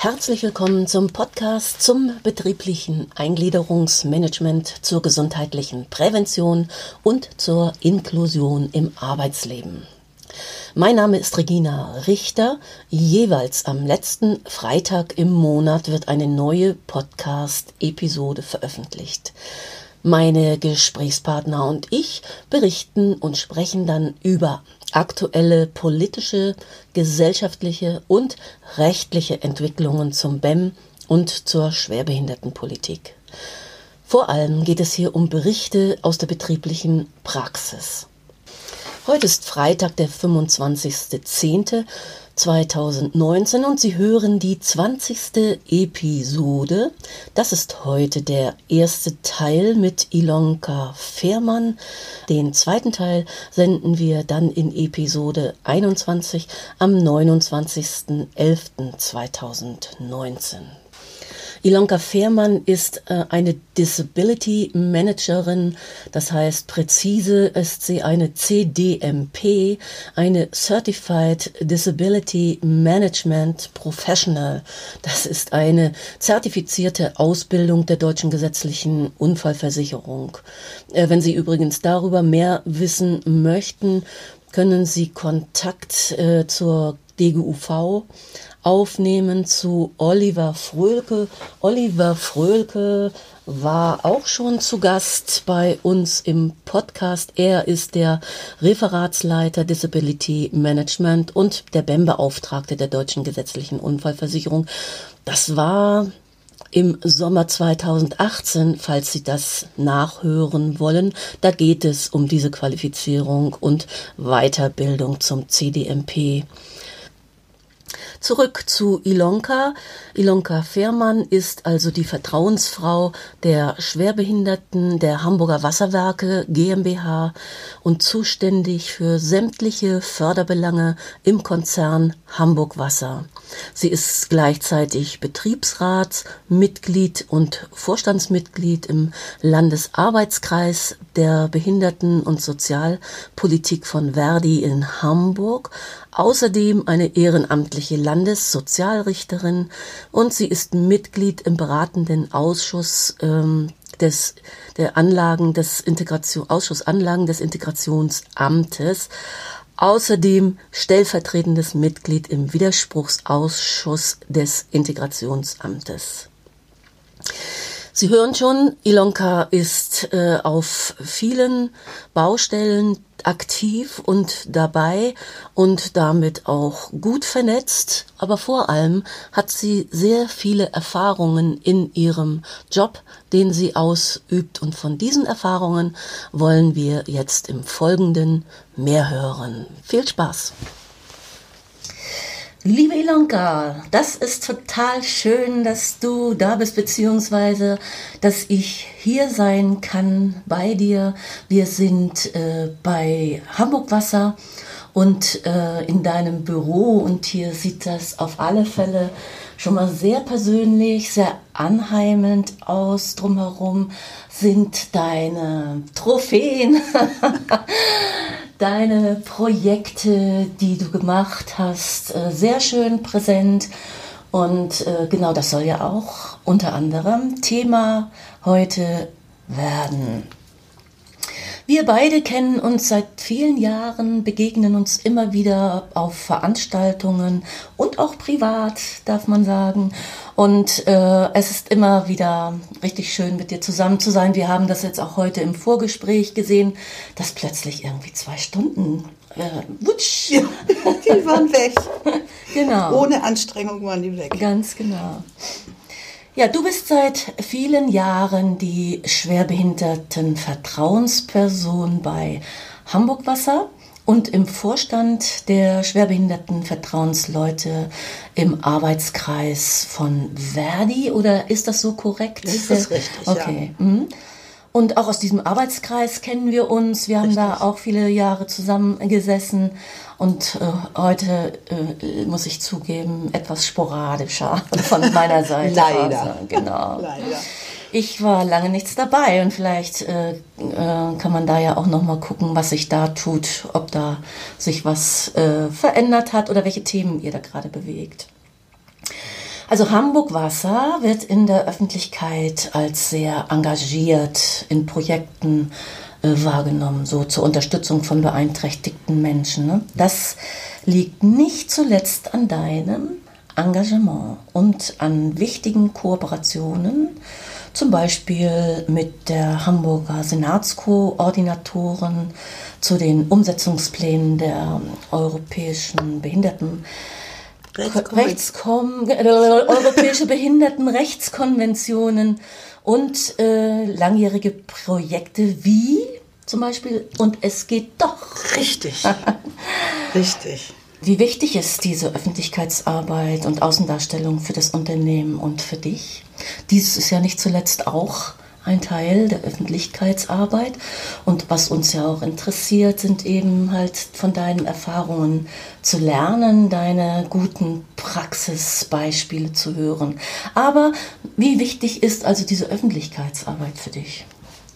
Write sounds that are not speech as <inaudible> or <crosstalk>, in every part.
Herzlich willkommen zum Podcast zum betrieblichen Eingliederungsmanagement, zur gesundheitlichen Prävention und zur Inklusion im Arbeitsleben. Mein Name ist Regina Richter. Jeweils am letzten Freitag im Monat wird eine neue Podcast-Episode veröffentlicht. Meine Gesprächspartner und ich berichten und sprechen dann über aktuelle politische, gesellschaftliche und rechtliche Entwicklungen zum BEM und zur Schwerbehindertenpolitik. Vor allem geht es hier um Berichte aus der betrieblichen Praxis. Heute ist Freitag, der 25.10. 2019 und Sie hören die 20. Episode. Das ist heute der erste Teil mit Ilonka Fehrmann. Den zweiten Teil senden wir dann in Episode 21 am 29.11.2019. Ilonka Fehrmann ist äh, eine Disability Managerin, das heißt präzise ist sie eine CDMP, eine Certified Disability Management Professional. Das ist eine zertifizierte Ausbildung der deutschen gesetzlichen Unfallversicherung. Äh, wenn Sie übrigens darüber mehr wissen möchten, können Sie Kontakt äh, zur DGUV aufnehmen zu Oliver Fröhlke. Oliver Fröhlke war auch schon zu Gast bei uns im Podcast. Er ist der Referatsleiter Disability Management und der BEM-Beauftragte der Deutschen Gesetzlichen Unfallversicherung. Das war im Sommer 2018, falls Sie das nachhören wollen. Da geht es um diese Qualifizierung und Weiterbildung zum CDMP. Zurück zu Ilonka. Ilonka Fehrmann ist also die Vertrauensfrau der Schwerbehinderten der Hamburger Wasserwerke GmbH und zuständig für sämtliche Förderbelange im Konzern Hamburg Wasser. Sie ist gleichzeitig Betriebsratsmitglied und Vorstandsmitglied im Landesarbeitskreis der Behinderten- und Sozialpolitik von Verdi in Hamburg, außerdem eine ehrenamtliche Landessozialrichterin und sie ist Mitglied im beratenden Ausschuss ähm, des, der Anlagen des Integration, Ausschuss Anlagen des Integrationsamtes. Außerdem stellvertretendes Mitglied im Widerspruchsausschuss des Integrationsamtes. Sie hören schon, Ilonka ist äh, auf vielen Baustellen aktiv und dabei und damit auch gut vernetzt, aber vor allem hat sie sehr viele Erfahrungen in ihrem Job, den sie ausübt und von diesen Erfahrungen wollen wir jetzt im Folgenden mehr hören. Viel Spaß! Liebe Ilonka, das ist total schön, dass du da bist, beziehungsweise, dass ich hier sein kann bei dir. Wir sind äh, bei Hamburg Wasser und äh, in deinem Büro und hier sieht das auf alle Fälle schon mal sehr persönlich, sehr anheimend aus. Drumherum sind deine Trophäen, <laughs> deine Projekte, die du gemacht hast, äh, sehr schön präsent. Und äh, genau das soll ja auch unter anderem Thema heute werden. Wir beide kennen uns seit vielen Jahren, begegnen uns immer wieder auf Veranstaltungen und auch privat, darf man sagen. Und äh, es ist immer wieder richtig schön, mit dir zusammen zu sein. Wir haben das jetzt auch heute im Vorgespräch gesehen, dass plötzlich irgendwie zwei Stunden äh, wutsch. <laughs> Ja, die waren weg. <laughs> genau. Ohne Anstrengung waren die weg. Ganz genau. Ja, du bist seit vielen Jahren die schwerbehinderten Vertrauensperson bei Hamburg Wasser und im Vorstand der schwerbehinderten Vertrauensleute im Arbeitskreis von Verdi. Oder ist das so korrekt? Das ist richtig. Okay. Ja. Und auch aus diesem Arbeitskreis kennen wir uns. Wir haben Richtig. da auch viele Jahre zusammengesessen und äh, heute äh, muss ich zugeben, etwas sporadischer <laughs> von meiner Seite. Leider. Aus. Genau. <laughs> Leider. Ich war lange nichts dabei und vielleicht äh, äh, kann man da ja auch noch mal gucken, was sich da tut, ob da sich was äh, verändert hat oder welche Themen ihr da gerade bewegt. Also Hamburg Wasser wird in der Öffentlichkeit als sehr engagiert in Projekten äh, wahrgenommen, so zur Unterstützung von beeinträchtigten Menschen. Ne? Das liegt nicht zuletzt an deinem Engagement und an wichtigen Kooperationen, zum Beispiel mit der Hamburger Senatskoordinatoren zu den Umsetzungsplänen der europäischen Behinderten. Rechtskom äh, europäische Behindertenrechtskonventionen und äh, langjährige Projekte wie zum Beispiel und es geht doch. Richtig. <laughs> Richtig. Wie wichtig ist diese Öffentlichkeitsarbeit und Außendarstellung für das Unternehmen und für dich? Dies ist ja nicht zuletzt auch ein Teil der Öffentlichkeitsarbeit. Und was uns ja auch interessiert, sind eben halt von deinen Erfahrungen zu lernen, deine guten Praxisbeispiele zu hören. Aber wie wichtig ist also diese Öffentlichkeitsarbeit für dich?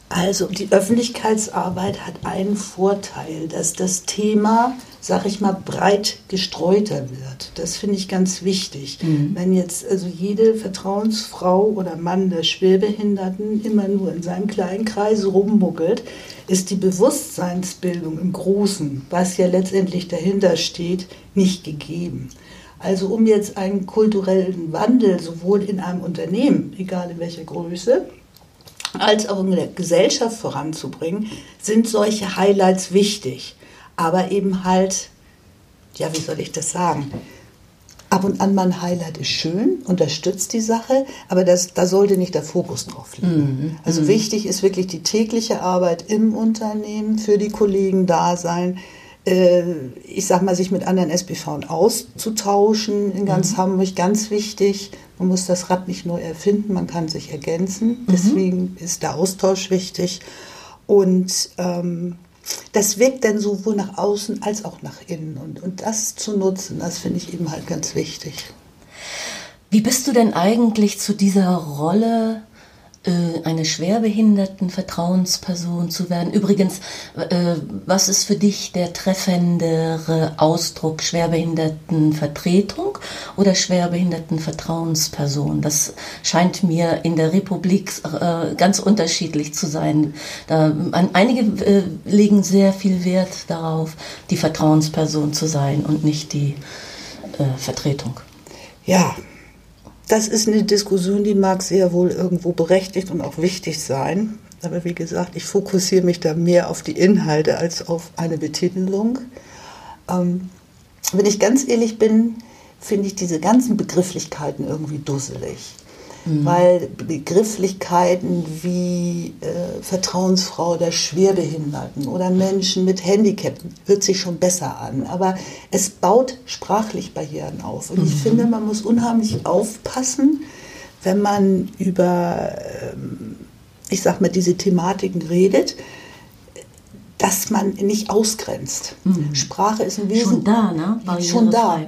Also die Öffentlichkeitsarbeit hat einen Vorteil, dass das Thema, sag ich mal, breit gestreuter wird. Das finde ich ganz wichtig. Mhm. Wenn jetzt also jede Vertrauensfrau oder Mann der Schwerbehinderten immer nur in seinem kleinen Kreis rummuckelt, ist die Bewusstseinsbildung im Großen, was ja letztendlich dahinter steht, nicht gegeben. Also um jetzt einen kulturellen Wandel sowohl in einem Unternehmen, egal in welcher Größe, als auch in der Gesellschaft voranzubringen, sind solche Highlights wichtig. Aber eben halt, ja, wie soll ich das sagen? Ab und an mal ein Highlight ist schön, unterstützt die Sache, aber das, da sollte nicht der Fokus drauf liegen. Mhm. Also mhm. wichtig ist wirklich die tägliche Arbeit im Unternehmen, für die Kollegen da sein, äh, ich sag mal, sich mit anderen SBV auszutauschen in ganz mhm. Hamburg, ganz wichtig. Man muss das Rad nicht neu erfinden, man kann sich ergänzen. Mhm. Deswegen ist der Austausch wichtig. Und ähm, das wirkt dann sowohl nach außen als auch nach innen. Und, und das zu nutzen, das finde ich eben halt ganz wichtig. Wie bist du denn eigentlich zu dieser Rolle äh, eine schwerbehinderten Vertrauensperson zu werden. Übrigens, äh, was ist für dich der treffendere Ausdruck Schwerbehindertenvertretung oder Schwerbehindertenvertrauensperson? Das scheint mir in der Republik äh, ganz unterschiedlich zu sein. Da, einige legen sehr viel Wert darauf, die Vertrauensperson zu sein und nicht die Vertretung. Ja, das ist eine Diskussion, die mag sehr wohl irgendwo berechtigt und auch wichtig sein. Aber wie gesagt, ich fokussiere mich da mehr auf die Inhalte als auf eine Betitelung. Ähm, wenn ich ganz ehrlich bin, finde ich diese ganzen Begrifflichkeiten irgendwie dusselig mhm. weil Begrifflichkeiten wie äh, Vertrauensfrau der Schwerbehinderten oder Menschen mit Handicap hört sich schon besser an, aber es baut sprachlich Barrieren auf. Und mhm. ich finde, man muss unheimlich aufpassen, wenn man über, ähm, ich sag mal, diese Thematiken redet, dass man nicht ausgrenzt. Mhm. Sprache ist ein Wesen. Schon da, ne? Schon da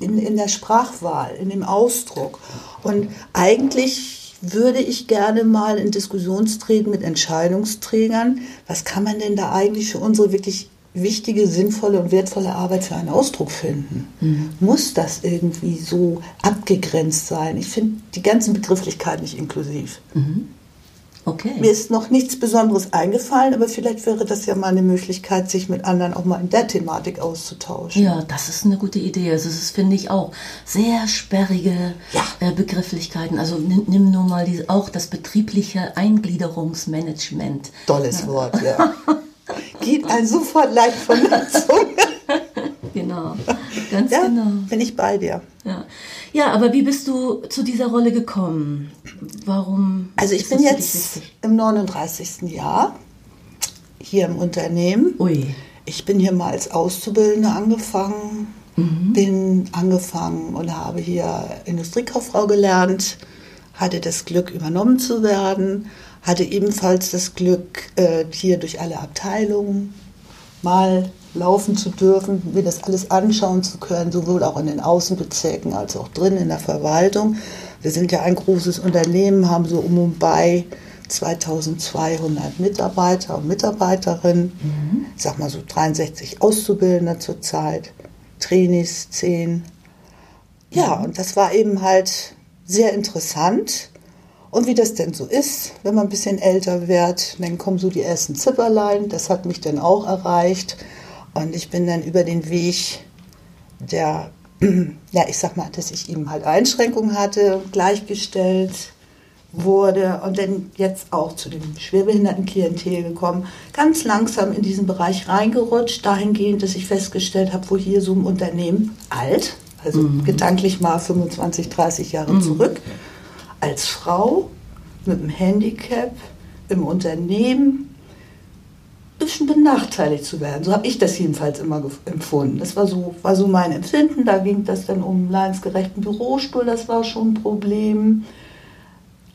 in, in der Sprachwahl, in dem Ausdruck. Und eigentlich würde ich gerne mal in Diskussionstreten mit Entscheidungsträgern, was kann man denn da eigentlich für unsere wirklich wichtige, sinnvolle und wertvolle Arbeit für einen Ausdruck finden? Mhm. Muss das irgendwie so abgegrenzt sein? Ich finde die ganzen Begrifflichkeiten nicht inklusiv. Mhm. Okay. Mir ist noch nichts Besonderes eingefallen, aber vielleicht wäre das ja mal eine Möglichkeit, sich mit anderen auch mal in der Thematik auszutauschen. Ja, das ist eine gute Idee. Also das finde ich auch sehr sperrige ja. äh, Begrifflichkeiten. Also nimm, nimm nur mal diese, auch das betriebliche Eingliederungsmanagement. Tolles ja. Wort, ja. <laughs> Geht ein sofort leicht von der Zunge. <laughs> genau, ganz ja, genau. Bin ich bei dir. Ja. Ja, aber wie bist du zu dieser Rolle gekommen? Warum? Also ich bin jetzt im 39. Jahr hier im Unternehmen. Ui. Ich bin hier mal als Auszubildende angefangen, mhm. bin angefangen und habe hier Industriekauffrau gelernt, hatte das Glück übernommen zu werden, hatte ebenfalls das Glück, äh, hier durch alle Abteilungen mal laufen zu dürfen, mir das alles anschauen zu können, sowohl auch in den Außenbezirken als auch drin in der Verwaltung. Wir sind ja ein großes Unternehmen, haben so um und bei 2200 Mitarbeiter und Mitarbeiterinnen. Mhm. Ich sag mal so 63 Auszubildende zurzeit, Trainees 10. Ja, mhm. und das war eben halt sehr interessant. Und wie das denn so ist, wenn man ein bisschen älter wird, dann kommen so die ersten Zipperlein. Das hat mich dann auch erreicht. Und ich bin dann über den Weg der, <clears throat> ja, ich sag mal, dass ich eben halt Einschränkungen hatte, gleichgestellt wurde und dann jetzt auch zu dem schwerbehinderten Klientel gekommen, ganz langsam in diesen Bereich reingerutscht, dahingehend, dass ich festgestellt habe, wo hier so ein Unternehmen alt, also mhm. gedanklich mal 25, 30 Jahre mhm. zurück, als Frau mit einem Handicap im Unternehmen bisschen benachteiligt zu werden. So habe ich das jedenfalls immer empfunden. Das war so, war so mein Empfinden. Da ging das dann um leidensgerechten Bürostuhl, das war schon ein Problem.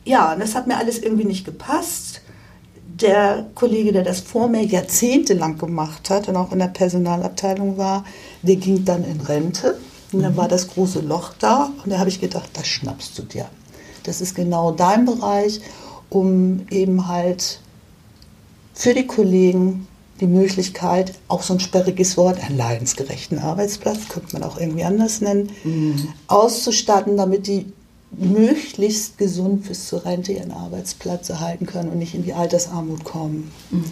Ja, und das hat mir alles irgendwie nicht gepasst. Der Kollege, der das vor mir jahrzehntelang gemacht hat und auch in der Personalabteilung war, der ging dann in Rente. Und dann mhm. war das große Loch da. Und da habe ich gedacht, das schnappst du dir. Das ist genau dein Bereich, um eben halt für die Kollegen die Möglichkeit, auch so ein sperriges Wort, einen leidensgerechten Arbeitsplatz, könnte man auch irgendwie anders nennen, mhm. auszustatten, damit die möglichst gesund bis zur Rente ihren Arbeitsplatz erhalten können und nicht in die Altersarmut kommen. Mhm.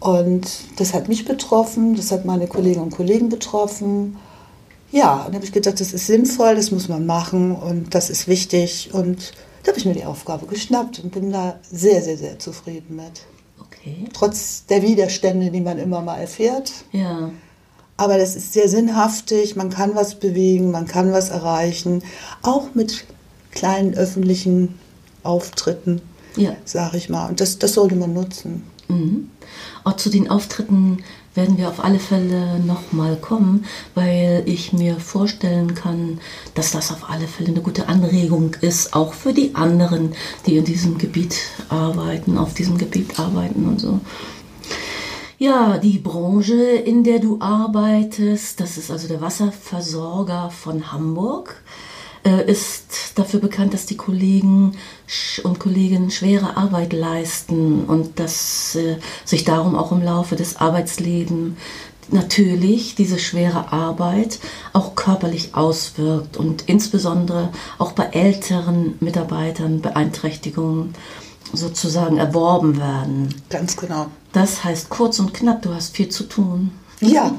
Und das hat mich betroffen, das hat meine Kolleginnen und Kollegen betroffen. Ja, und da habe ich gedacht, das ist sinnvoll, das muss man machen und das ist wichtig. Und da habe ich mir die Aufgabe geschnappt und bin da sehr, sehr, sehr zufrieden mit. Okay. Trotz der Widerstände, die man immer mal erfährt. Ja. Aber das ist sehr sinnhaftig, man kann was bewegen, man kann was erreichen, auch mit kleinen öffentlichen Auftritten, ja. sage ich mal. Und das, das sollte man nutzen. Mhm. Auch zu den Auftritten werden wir auf alle Fälle nochmal kommen, weil ich mir vorstellen kann, dass das auf alle Fälle eine gute Anregung ist, auch für die anderen, die in diesem Gebiet arbeiten, auf diesem Gebiet arbeiten und so. Ja, die Branche, in der du arbeitest, das ist also der Wasserversorger von Hamburg äh, ist dafür bekannt, dass die Kollegen und Kolleginnen schwere Arbeit leisten und dass äh, sich darum auch im Laufe des Arbeitslebens natürlich diese schwere Arbeit auch körperlich auswirkt und insbesondere auch bei älteren Mitarbeitern Beeinträchtigungen sozusagen erworben werden. Ganz genau. Das heißt kurz und knapp, du hast viel zu tun. Ja.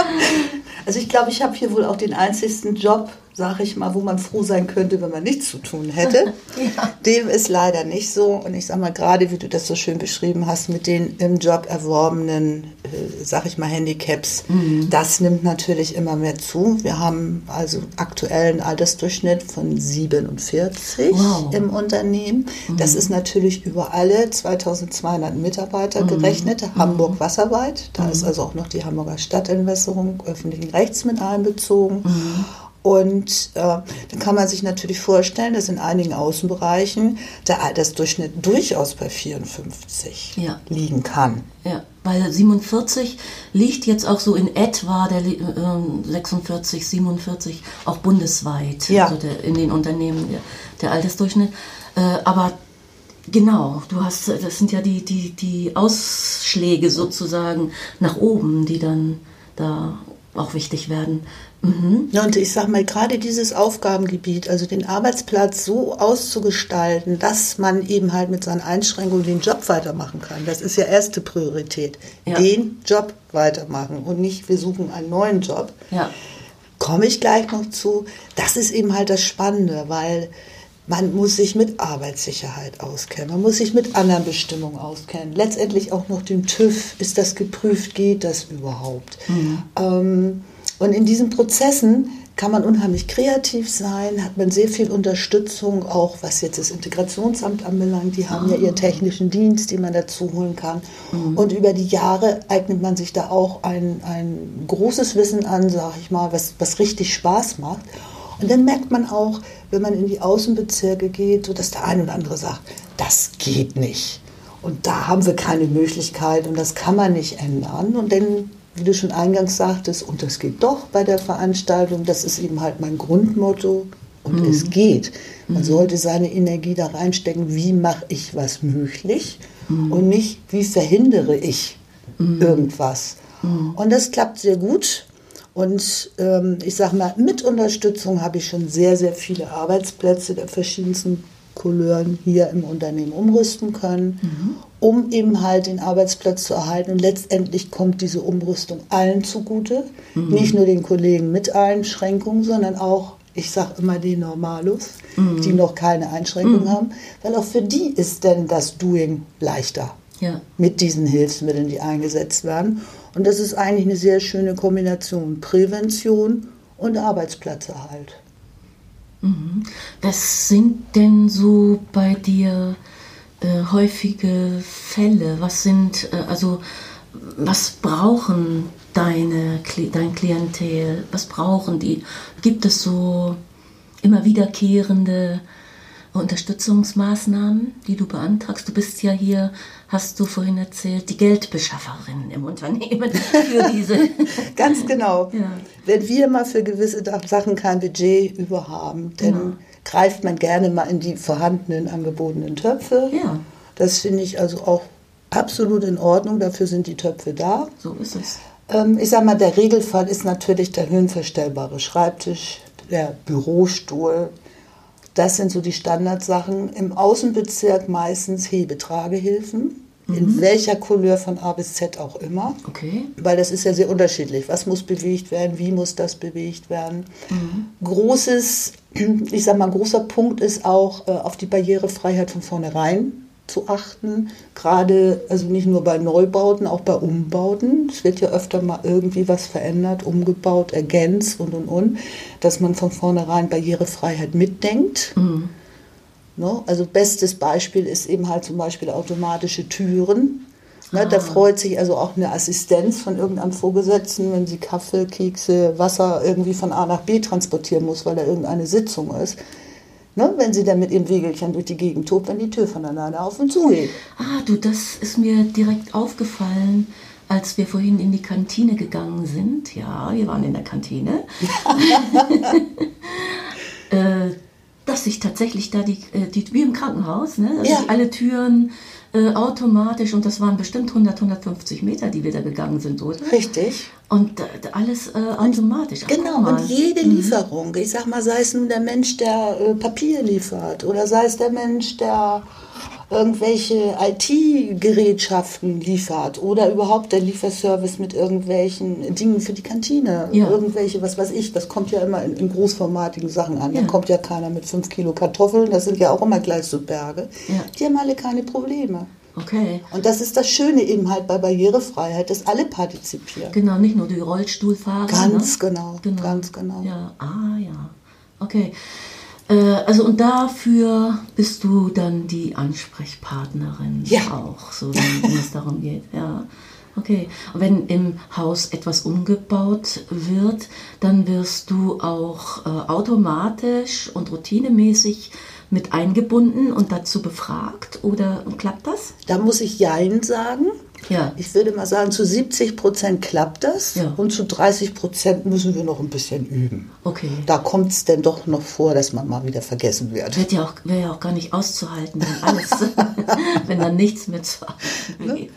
<laughs> also ich glaube, ich habe hier wohl auch den einzigsten Job, sage ich mal, wo man froh sein könnte, wenn man nichts zu tun hätte. <laughs> ja. Dem ist leider nicht so. Und ich sage mal, gerade wie du das so schön beschrieben hast, mit den im Job erworbenen, äh, sage ich mal, Handicaps, mhm. das nimmt natürlich immer mehr zu. Wir haben also aktuell einen Altersdurchschnitt von 47 wow. im Unternehmen. Mhm. Das ist natürlich über alle 2200 Mitarbeiter mhm. gerechnet, mhm. Hamburg wasserweit. Da ist mhm. also auch noch die Hamburger Stadtentwässerung öffentlichen Rechts mit einbezogen. Und äh, dann kann man sich natürlich vorstellen, dass in einigen Außenbereichen der Altersdurchschnitt durchaus bei 54 ja. liegen kann. Ja, weil 47 liegt jetzt auch so in etwa der äh, 46, 47 auch bundesweit, ja. also der, in den Unternehmen der, der Altersdurchschnitt. Äh, aber Genau, du hast, das sind ja die, die, die Ausschläge sozusagen nach oben, die dann da auch wichtig werden. Mhm. Ja, und ich sage mal, gerade dieses Aufgabengebiet, also den Arbeitsplatz so auszugestalten, dass man eben halt mit seinen Einschränkungen den Job weitermachen kann, das ist ja erste Priorität. Ja. Den Job weitermachen und nicht, wir suchen einen neuen Job. Ja. Komme ich gleich noch zu. Das ist eben halt das Spannende, weil man muss sich mit Arbeitssicherheit auskennen, man muss sich mit anderen Bestimmungen auskennen. Letztendlich auch noch dem TÜV, ist das geprüft, geht das überhaupt? Mhm. Ähm, und in diesen Prozessen kann man unheimlich kreativ sein, hat man sehr viel Unterstützung, auch was jetzt das Integrationsamt anbelangt. Die haben ja ihren technischen Dienst, den man dazu holen kann. Mhm. Und über die Jahre eignet man sich da auch ein, ein großes Wissen an, sage ich mal, was, was richtig Spaß macht. Und dann merkt man auch, wenn man in die Außenbezirke geht, so dass der eine oder andere sagt, das geht nicht. Und da haben wir keine Möglichkeit und das kann man nicht ändern. Und dann wie du schon eingangs sagtest, und das geht doch bei der Veranstaltung, das ist eben halt mein Grundmotto. Und mhm. es geht. Man mhm. sollte seine Energie da reinstecken, wie mache ich was möglich mhm. und nicht, wie verhindere ich mhm. irgendwas. Mhm. Und das klappt sehr gut. Und ähm, ich sage mal, mit Unterstützung habe ich schon sehr, sehr viele Arbeitsplätze der verschiedensten Couleuren hier im Unternehmen umrüsten können, mhm. um eben halt den Arbeitsplatz zu erhalten. Und letztendlich kommt diese Umrüstung allen zugute, mhm. nicht nur den Kollegen mit Einschränkungen, sondern auch, ich sage immer die Normalos, mhm. die noch keine Einschränkungen mhm. haben, weil auch für die ist denn das Doing leichter ja. mit diesen Hilfsmitteln, die eingesetzt werden. Und das ist eigentlich eine sehr schöne Kombination Prävention und Arbeitsplatzerhalt. Mhm. Was sind denn so bei dir äh, häufige Fälle? Was sind, äh, also, was brauchen deine, dein Klientel? Was brauchen die? Gibt es so immer wiederkehrende Unterstützungsmaßnahmen, die du beantragst? Du bist ja hier hast du vorhin erzählt, die Geldbeschafferin im Unternehmen <laughs> für diese. <laughs> Ganz genau. Ja. Wenn wir mal für gewisse Sachen kein Budget über haben, dann genau. greift man gerne mal in die vorhandenen angebotenen Töpfe. Ja. Das finde ich also auch absolut in Ordnung. Dafür sind die Töpfe da. So ist es. Ähm, ich sage mal, der Regelfall ist natürlich der höhenverstellbare Schreibtisch, der Bürostuhl, das sind so die Standardsachen. Im Außenbezirk meistens Hebetragehilfen. Mhm. In welcher Couleur von A bis Z auch immer. Okay. Weil das ist ja sehr unterschiedlich. Was muss bewegt werden? Wie muss das bewegt werden? Mhm. Großes, <clears throat> ich sag mal, großer Punkt ist auch äh, auf die Barrierefreiheit von vornherein zu achten, gerade also nicht nur bei Neubauten, auch bei Umbauten. Es wird ja öfter mal irgendwie was verändert, umgebaut, ergänzt und und und, dass man von vornherein Barrierefreiheit mitdenkt. Mhm. No, also bestes Beispiel ist eben halt zum Beispiel automatische Türen. Ne, ah. Da freut sich also auch eine Assistenz von irgendeinem Vorgesetzten, wenn sie Kaffee, Kekse, Wasser irgendwie von A nach B transportieren muss, weil da irgendeine Sitzung ist Ne, wenn sie dann mit ihrem Wegelchen durch die Gegend tobt, wenn die Tür von alleine auf und zu geht. Ah, du, das ist mir direkt aufgefallen, als wir vorhin in die Kantine gegangen sind. Ja, wir waren in der Kantine. <laughs> <laughs> <laughs> äh, dass sich tatsächlich da die, äh, die wie im Krankenhaus, ne, dass ja. alle Türen äh, automatisch und das waren bestimmt 100, 150 Meter, die wir da gegangen sind, oder? Richtig. Und äh, alles äh, automatisch. Ach, genau, und jede mhm. Lieferung, ich sag mal, sei es nun der Mensch, der äh, Papier liefert oder sei es der Mensch, der irgendwelche IT-Gerätschaften liefert oder überhaupt der Lieferservice mit irgendwelchen Dingen für die Kantine. Ja. Irgendwelche, was weiß ich, das kommt ja immer in, in großformatigen Sachen an. Ja. Da kommt ja keiner mit fünf Kilo Kartoffeln, das sind ja auch immer gleich so Berge. Ja. Die haben alle keine Probleme. Okay. Und das ist das Schöne eben halt bei Barrierefreiheit, dass alle partizipieren. Genau, nicht nur die Rollstuhlfahrer. Ganz ne? genau, genau, ganz genau. Ja, ah ja. Okay. Äh, also und dafür bist du dann die Ansprechpartnerin ja. auch, so wenn, es darum geht. Ja. Okay. Und wenn im Haus etwas umgebaut wird, dann wirst du auch äh, automatisch und routinemäßig mit eingebunden und dazu befragt oder klappt das? Da muss ich Jein sagen. Ja. Ich würde mal sagen, zu 70 Prozent klappt das ja. und zu 30 Prozent müssen wir noch ein bisschen üben. Okay. Da kommt es denn doch noch vor, dass man mal wieder vergessen wird. Wäre ja, auch, wär ja auch gar nicht auszuhalten, wenn alles, <laughs> wenn dann nichts mehr zu ne?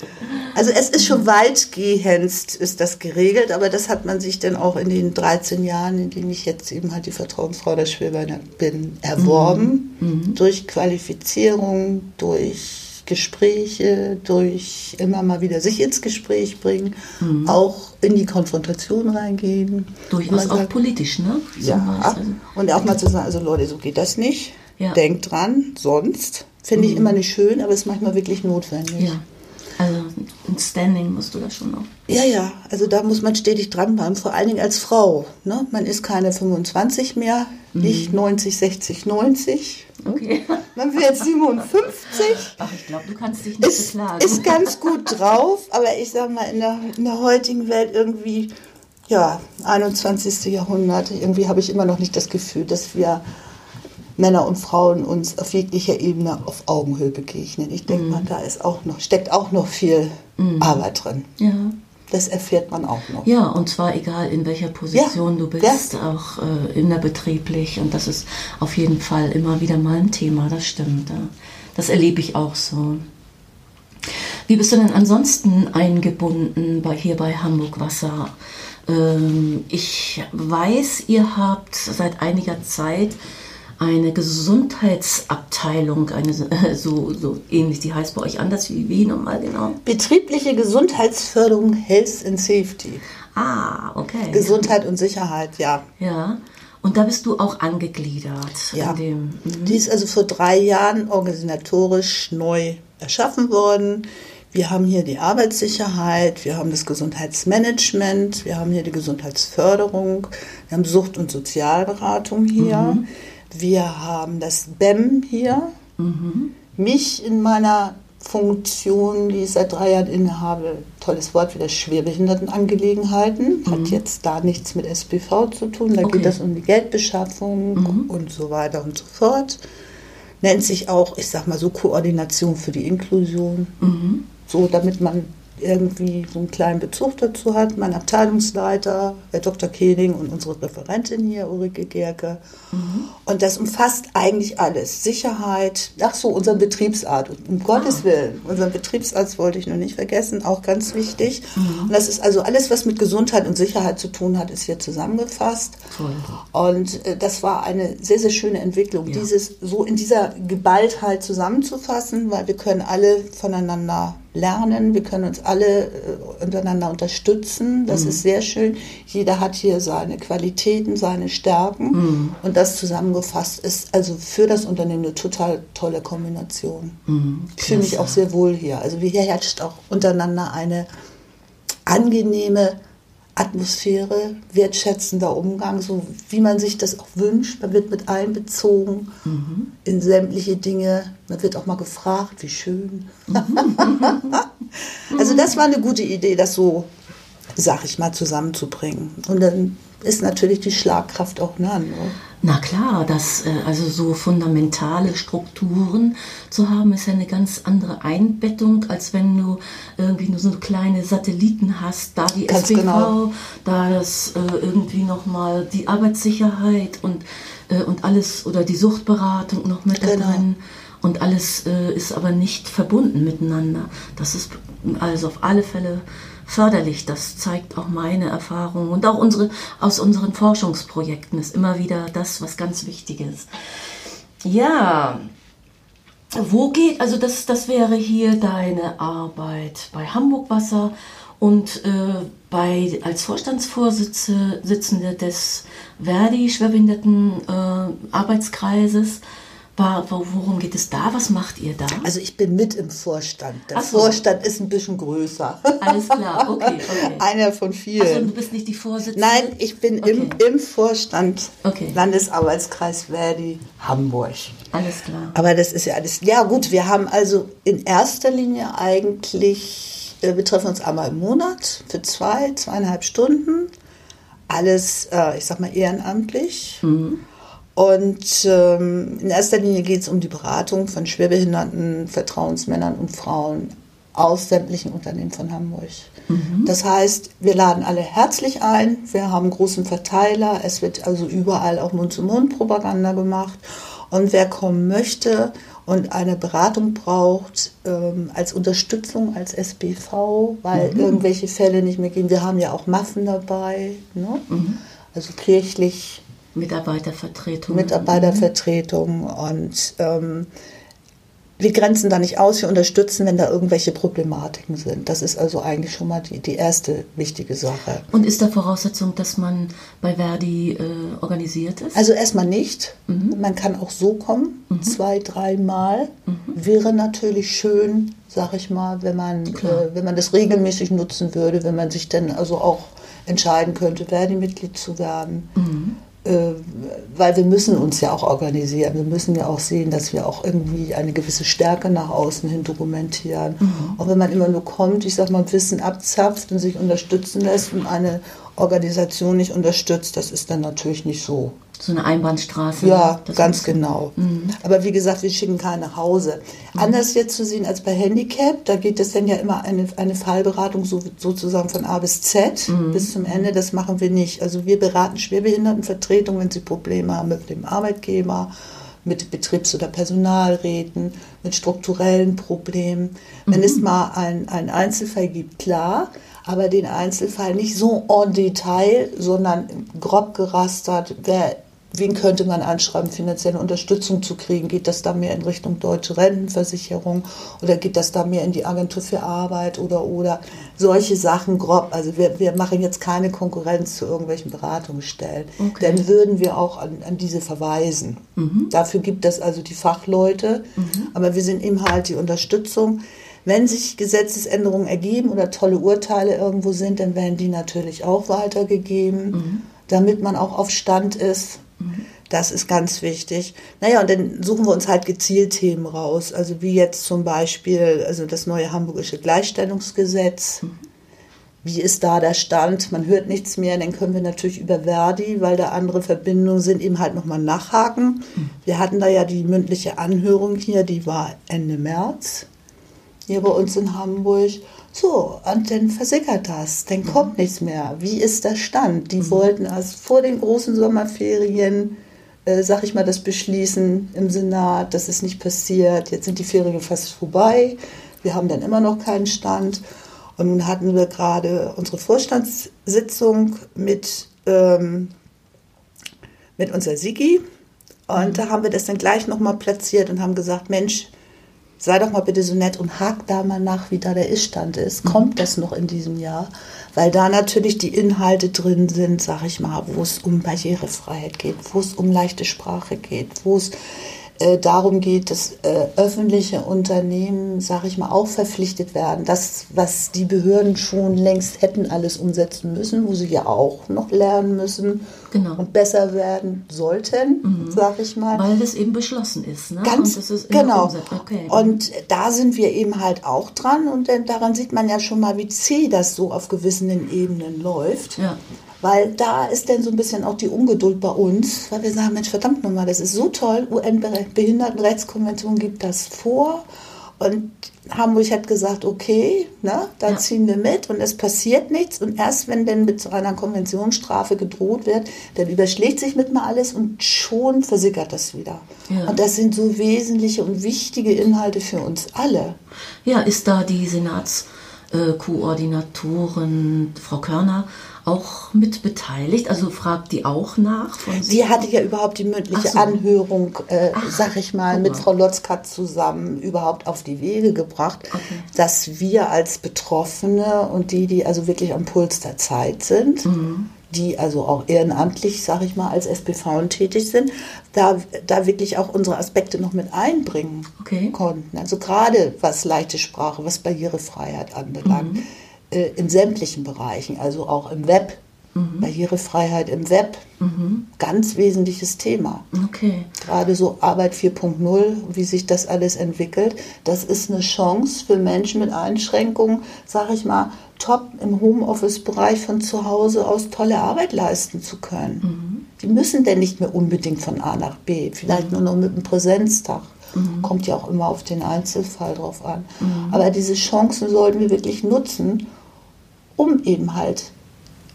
Also es ist schon weitgehend ist das geregelt, aber das hat man sich dann auch in den 13 Jahren, in denen ich jetzt eben halt die Vertrauensfrau der Schwäbeiner bin, erworben. Mhm. Mhm. Durch Qualifizierung, durch Gespräche, durch immer mal wieder sich ins Gespräch bringen, mhm. auch in die Konfrontation reingehen. Durchaus auch sagt, politisch, ne? ja. Und auch mal zu sagen, also Leute, so geht das nicht. Ja. Denkt dran, sonst. Finde mhm. ich immer nicht schön, aber es ist manchmal wirklich notwendig. Ja. Also ein Standing musst du da schon noch. Ja, ja, also da muss man stetig dranbleiben, vor allen Dingen als Frau. Ne? Man ist keine 25 mehr, mhm. nicht 90, 60, 90. Okay. Man wird jetzt 57. <laughs> Ach, ich glaube, du kannst dich nicht ist, beklagen. Ist ganz gut drauf, aber ich sag mal, in der, in der heutigen Welt irgendwie, ja, 21. Jahrhundert, irgendwie habe ich immer noch nicht das Gefühl, dass wir Männer und Frauen uns auf jeglicher Ebene auf Augenhöhe begegnen. Ich denke mhm. mal, da ist auch noch, steckt auch noch viel mhm. Arbeit drin. Ja. Das erfährt man auch noch. Ja, und zwar egal in welcher Position ja, du bist, ja. auch äh, innerbetrieblich. Und das ist auf jeden Fall immer wieder mal ein Thema, das stimmt. Ja. Das erlebe ich auch so. Wie bist du denn ansonsten eingebunden bei, hier bei Hamburg Wasser? Ähm, ich weiß, ihr habt seit einiger Zeit eine Gesundheitsabteilung, eine so, so ähnlich, die heißt bei euch anders wie wie nochmal genau? Betriebliche Gesundheitsförderung Health and Safety. Ah, okay. Gesundheit und Sicherheit, ja. Ja. Und da bist du auch angegliedert. Ja. Dem, mhm. Die ist also vor drei Jahren organisatorisch neu erschaffen worden. Wir haben hier die Arbeitssicherheit, wir haben das Gesundheitsmanagement, wir haben hier die Gesundheitsförderung, wir haben Sucht- und Sozialberatung hier, mhm. Wir haben das BEM hier, mhm. mich in meiner Funktion, die ich seit drei Jahren innehabe, tolles Wort wieder Schwerbehindertenangelegenheiten, mhm. hat jetzt da nichts mit SPV zu tun, da okay. geht es um die Geldbeschaffung mhm. und so weiter und so fort. Nennt sich auch, ich sag mal so, Koordination für die Inklusion. Mhm. So, damit man irgendwie so einen kleinen Bezug dazu hat. Mein Abteilungsleiter, Herr Dr. Kening und unsere Referentin hier, Ulrike Gerke. Mhm. Und das umfasst eigentlich alles. Sicherheit, ach so, unseren Betriebsart. Um Gottes ah. Willen, unseren Betriebsarzt wollte ich noch nicht vergessen, auch ganz wichtig. Mhm. Und das ist also alles, was mit Gesundheit und Sicherheit zu tun hat, ist hier zusammengefasst. Toll. Und äh, das war eine sehr, sehr schöne Entwicklung, ja. dieses so in dieser Geballtheit zusammenzufassen, weil wir können alle voneinander lernen, wir können uns alle äh, untereinander unterstützen. Das mhm. ist sehr schön. Jeder hat hier seine Qualitäten, seine Stärken. Mhm. Und das zusammengefasst ist also für das Unternehmen eine total tolle Kombination. Mhm. Ich fühle mich auch sehr wohl hier. Also hier herrscht auch untereinander eine angenehme Atmosphäre, wertschätzender Umgang, so wie man sich das auch wünscht. Man wird mit einbezogen mhm. in sämtliche Dinge. Man wird auch mal gefragt, wie schön. Mhm. <laughs> also das war eine gute Idee, das so, sag ich mal, zusammenzubringen. Und dann ist natürlich die Schlagkraft auch nah. Ne? Na klar, das, äh, also so fundamentale Strukturen zu haben, ist ja eine ganz andere Einbettung, als wenn du irgendwie nur so kleine Satelliten hast, da die ganz SBV, genau. da das äh, irgendwie nochmal die Arbeitssicherheit und, äh, und alles oder die Suchtberatung noch mit genau. drin. Und alles ist aber nicht verbunden miteinander. Das ist also auf alle Fälle förderlich. Das zeigt auch meine Erfahrung und auch unsere, aus unseren Forschungsprojekten ist immer wieder das, was ganz wichtig ist. Ja, wo geht, also das, das wäre hier deine Arbeit bei Hamburg Wasser und äh, bei, als Vorstandsvorsitzende des Verdi Schwerbehinderten äh, Arbeitskreises Worum geht es da? Was macht ihr da? Also ich bin mit im Vorstand. Der so. Vorstand ist ein bisschen größer. Alles klar, okay. okay. <laughs> Einer von vielen. Also du bist nicht die Vorsitzende? Nein, ich bin okay. im, im Vorstand okay. Landesarbeitskreis Verdi Hamburg. Alles klar. Aber das ist ja alles. Ja gut, wir haben also in erster Linie eigentlich, äh, wir treffen uns einmal im Monat für zwei, zweieinhalb Stunden. Alles, äh, ich sag mal, ehrenamtlich. Mhm. Und ähm, in erster Linie geht es um die Beratung von schwerbehinderten Vertrauensmännern und Frauen aus sämtlichen Unternehmen von Hamburg. Mhm. Das heißt, wir laden alle herzlich ein. Wir haben einen großen Verteiler. Es wird also überall auch Mund-zu-Mund-Propaganda gemacht. Und wer kommen möchte und eine Beratung braucht ähm, als Unterstützung als SBV, weil mhm. irgendwelche Fälle nicht mehr gehen. Wir haben ja auch Maffen dabei, ne? Mhm. also kirchlich Mitarbeitervertretung. Mitarbeitervertretung und ähm, wir grenzen da nicht aus, wir unterstützen, wenn da irgendwelche Problematiken sind. Das ist also eigentlich schon mal die, die erste wichtige Sache. Und ist da Voraussetzung, dass man bei Verdi äh, organisiert ist? Also erstmal nicht. Mhm. Man kann auch so kommen, mhm. zwei, dreimal. Mhm. Wäre natürlich schön, sag ich mal, wenn man, äh, wenn man das regelmäßig nutzen würde, wenn man sich dann also auch entscheiden könnte, Verdi-Mitglied zu werden. Äh, weil wir müssen uns ja auch organisieren. Wir müssen ja auch sehen, dass wir auch irgendwie eine gewisse Stärke nach außen hin dokumentieren. Mhm. Auch wenn man immer nur kommt, ich sag mal, Wissen abzapft und sich unterstützen lässt und eine Organisation nicht unterstützt, das ist dann natürlich nicht so so eine Einbahnstraße. Ja, ganz genau. Mhm. Aber wie gesagt, wir schicken keinen nach Hause. Mhm. Anders jetzt zu sehen als bei Handicap, da geht es dann ja immer eine, eine Fallberatung so, sozusagen von A bis Z mhm. bis zum Ende. Das machen wir nicht. Also wir beraten Schwerbehindertenvertretungen, wenn sie Probleme haben mit dem Arbeitgeber, mit Betriebs- oder Personalräten, mit strukturellen Problemen. Wenn es mal einen Einzelfall gibt, klar, aber den Einzelfall nicht so en Detail, sondern grob gerastert, wer wen könnte man anschreiben, finanzielle Unterstützung zu kriegen? Geht das da mehr in Richtung deutsche Rentenversicherung oder geht das da mehr in die Agentur für Arbeit oder oder solche Sachen grob? Also wir, wir machen jetzt keine Konkurrenz zu irgendwelchen Beratungsstellen. Okay. Dann würden wir auch an, an diese verweisen. Mhm. Dafür gibt es also die Fachleute, mhm. aber wir sind eben halt die Unterstützung. Wenn sich Gesetzesänderungen ergeben oder tolle Urteile irgendwo sind, dann werden die natürlich auch weitergegeben, mhm. damit man auch auf Stand ist. Das ist ganz wichtig. Naja, und dann suchen wir uns halt gezielt Themen raus. Also wie jetzt zum Beispiel also das neue Hamburgische Gleichstellungsgesetz. Wie ist da der Stand? Man hört nichts mehr. Dann können wir natürlich über Verdi, weil da andere Verbindungen sind, eben halt nochmal nachhaken. Wir hatten da ja die mündliche Anhörung hier, die war Ende März hier bei uns in Hamburg. So, und dann versickert das, dann kommt mhm. nichts mehr. Wie ist der Stand? Die mhm. wollten erst vor den großen Sommerferien, äh, sag ich mal, das beschließen im Senat. Das ist nicht passiert. Jetzt sind die Ferien fast vorbei. Wir haben dann immer noch keinen Stand. Und nun hatten wir gerade unsere Vorstandssitzung mit, ähm, mit unserer Sigi. Und mhm. da haben wir das dann gleich nochmal platziert und haben gesagt, Mensch, sei doch mal bitte so nett und hakt da mal nach, wie da der Iststand ist. Mhm. Kommt das noch in diesem Jahr? Weil da natürlich die Inhalte drin sind, sag ich mal, wo es um Barrierefreiheit geht, wo es um leichte Sprache geht, wo es äh, darum geht, dass äh, öffentliche Unternehmen, sage ich mal, auch verpflichtet werden. Das, was die Behörden schon längst hätten alles umsetzen müssen, wo sie ja auch noch lernen müssen genau. und besser werden sollten, mhm. sage ich mal. Weil das eben beschlossen ist. Ne? Ganz genau. Okay. Und da sind wir eben halt auch dran und daran sieht man ja schon mal, wie zäh das so auf gewissen Ebenen läuft. Ja. Weil da ist dann so ein bisschen auch die Ungeduld bei uns, weil wir sagen, Mensch, verdammt nochmal, das ist so toll, UN-Behindertenrechtskonvention gibt das vor. Und Hamburg hat gesagt, okay, ne, da ja. ziehen wir mit und es passiert nichts. Und erst wenn denn mit so einer Konventionsstrafe gedroht wird, dann überschlägt sich mit mal alles und schon versickert das wieder. Ja. Und das sind so wesentliche und wichtige Inhalte für uns alle. Ja, ist da die Senatskoordinatorin Frau Körner auch mit beteiligt? Also fragt die auch nach? Von Sie hatte ja überhaupt die mündliche so. Anhörung, äh, Ach, sag ich mal, mit Frau Lotzkat zusammen überhaupt auf die Wege gebracht, okay. dass wir als Betroffene und die, die also wirklich am Puls der Zeit sind, mhm die also auch ehrenamtlich, sage ich mal, als SPV tätig sind, da, da wirklich auch unsere Aspekte noch mit einbringen okay. konnten. Also gerade was leichte Sprache, was Barrierefreiheit anbelangt. Mhm äh, in sämtlichen Bereichen, also auch im Web. Mhm. Barrierefreiheit im Web, mhm. ganz wesentliches Thema. Okay. Gerade so Arbeit 4.0, wie sich das alles entwickelt, das ist eine Chance für Menschen mit Einschränkungen, sage ich mal, top im Homeoffice-Bereich von zu Hause aus tolle Arbeit leisten zu können. Mhm. Die müssen denn nicht mehr unbedingt von A nach B, vielleicht mhm. nur noch mit einem Präsenztag. Mhm. Kommt ja auch immer auf den Einzelfall drauf an. Mhm. Aber diese Chancen sollten wir wirklich nutzen, um eben halt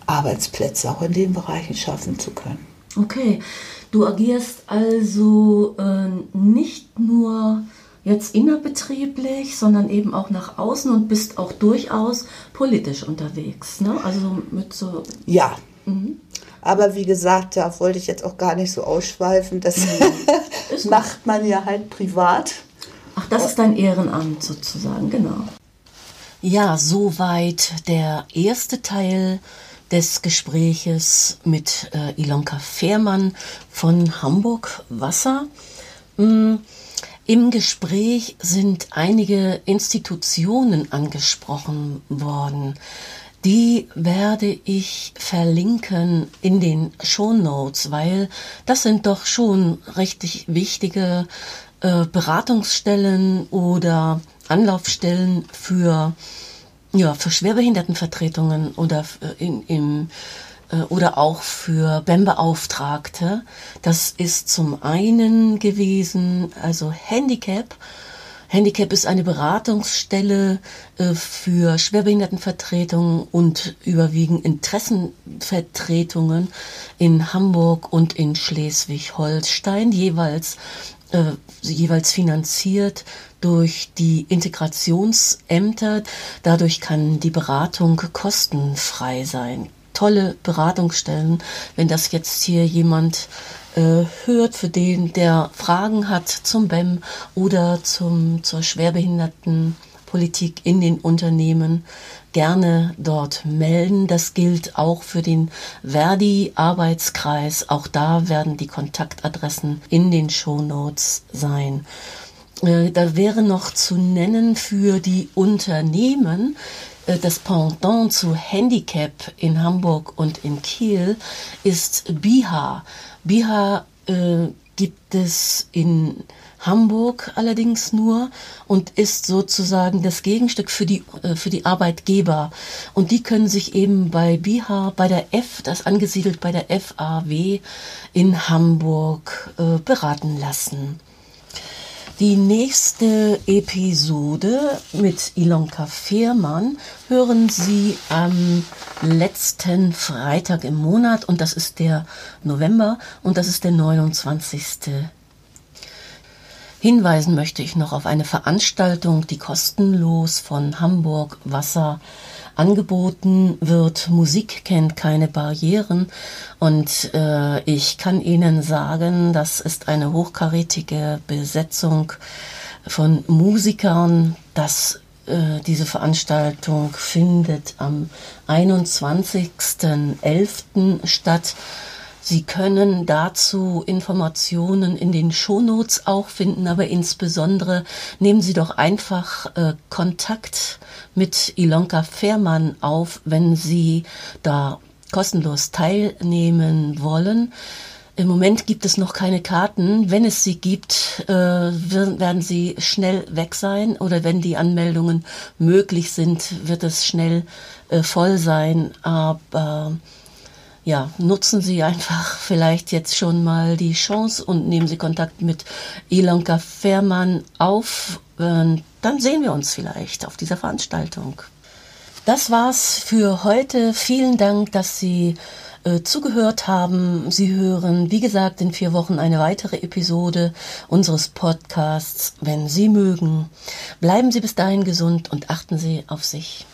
Arbeitsplätze auch in den Bereichen schaffen zu können. Okay, du agierst also äh, nicht nur jetzt innerbetrieblich, sondern eben auch nach außen und bist auch durchaus politisch unterwegs. Ne? Also mit so. Ja. Mhm. Aber wie gesagt, da wollte ich jetzt auch gar nicht so ausschweifen. Das mhm. <laughs> macht man ja halt privat. Ach, das ist dein Ehrenamt sozusagen, genau. Ja, soweit der erste Teil des Gespräches mit äh, Ilonka Fehrmann von Hamburg Wasser. Mm, Im Gespräch sind einige Institutionen angesprochen worden. Die werde ich verlinken in den Show Notes, weil das sind doch schon richtig wichtige äh, Beratungsstellen oder Anlaufstellen für, ja, für Schwerbehindertenvertretungen oder äh, in, im, oder auch für BEM-Beauftragte. Das ist zum einen gewesen, also Handicap, Handicap ist eine Beratungsstelle äh, für Schwerbehindertenvertretungen und überwiegend Interessenvertretungen in Hamburg und in Schleswig-Holstein, jeweils äh, jeweils finanziert durch die Integrationsämter. Dadurch kann die Beratung kostenfrei sein. Tolle Beratungsstellen. Wenn das jetzt hier jemand äh, hört, für den der Fragen hat zum BEM oder zum, zur Schwerbehindertenpolitik in den Unternehmen, gerne dort melden. Das gilt auch für den Verdi-Arbeitskreis. Auch da werden die Kontaktadressen in den Shownotes sein. Äh, da wäre noch zu nennen für die Unternehmen, das Pendant zu Handicap in Hamburg und in Kiel ist BIHA. BIHA äh, gibt es in Hamburg allerdings nur und ist sozusagen das Gegenstück für die, äh, für die Arbeitgeber. Und die können sich eben bei BIHA, bei der F, das angesiedelt bei der FAW in Hamburg äh, beraten lassen. Die nächste Episode mit Ilonka Fehrmann hören Sie am letzten Freitag im Monat und das ist der November und das ist der 29. Hinweisen möchte ich noch auf eine Veranstaltung, die kostenlos von Hamburg Wasser angeboten wird. Musik kennt keine Barrieren und äh, ich kann Ihnen sagen, das ist eine hochkarätige Besetzung von Musikern. Das äh, diese Veranstaltung findet am 21.11. statt. Sie können dazu Informationen in den Shownotes auch finden, aber insbesondere nehmen Sie doch einfach äh, Kontakt mit Ilonka Fehrmann auf, wenn Sie da kostenlos teilnehmen wollen. Im Moment gibt es noch keine Karten. Wenn es sie gibt, äh, werden sie schnell weg sein oder wenn die Anmeldungen möglich sind, wird es schnell äh, voll sein. Aber ja, nutzen Sie einfach vielleicht jetzt schon mal die Chance und nehmen Sie Kontakt mit Ilonka Fährmann auf. Dann sehen wir uns vielleicht auf dieser Veranstaltung. Das war's für heute. Vielen Dank, dass Sie äh, zugehört haben. Sie hören, wie gesagt, in vier Wochen eine weitere Episode unseres Podcasts, wenn Sie mögen. Bleiben Sie bis dahin gesund und achten Sie auf sich.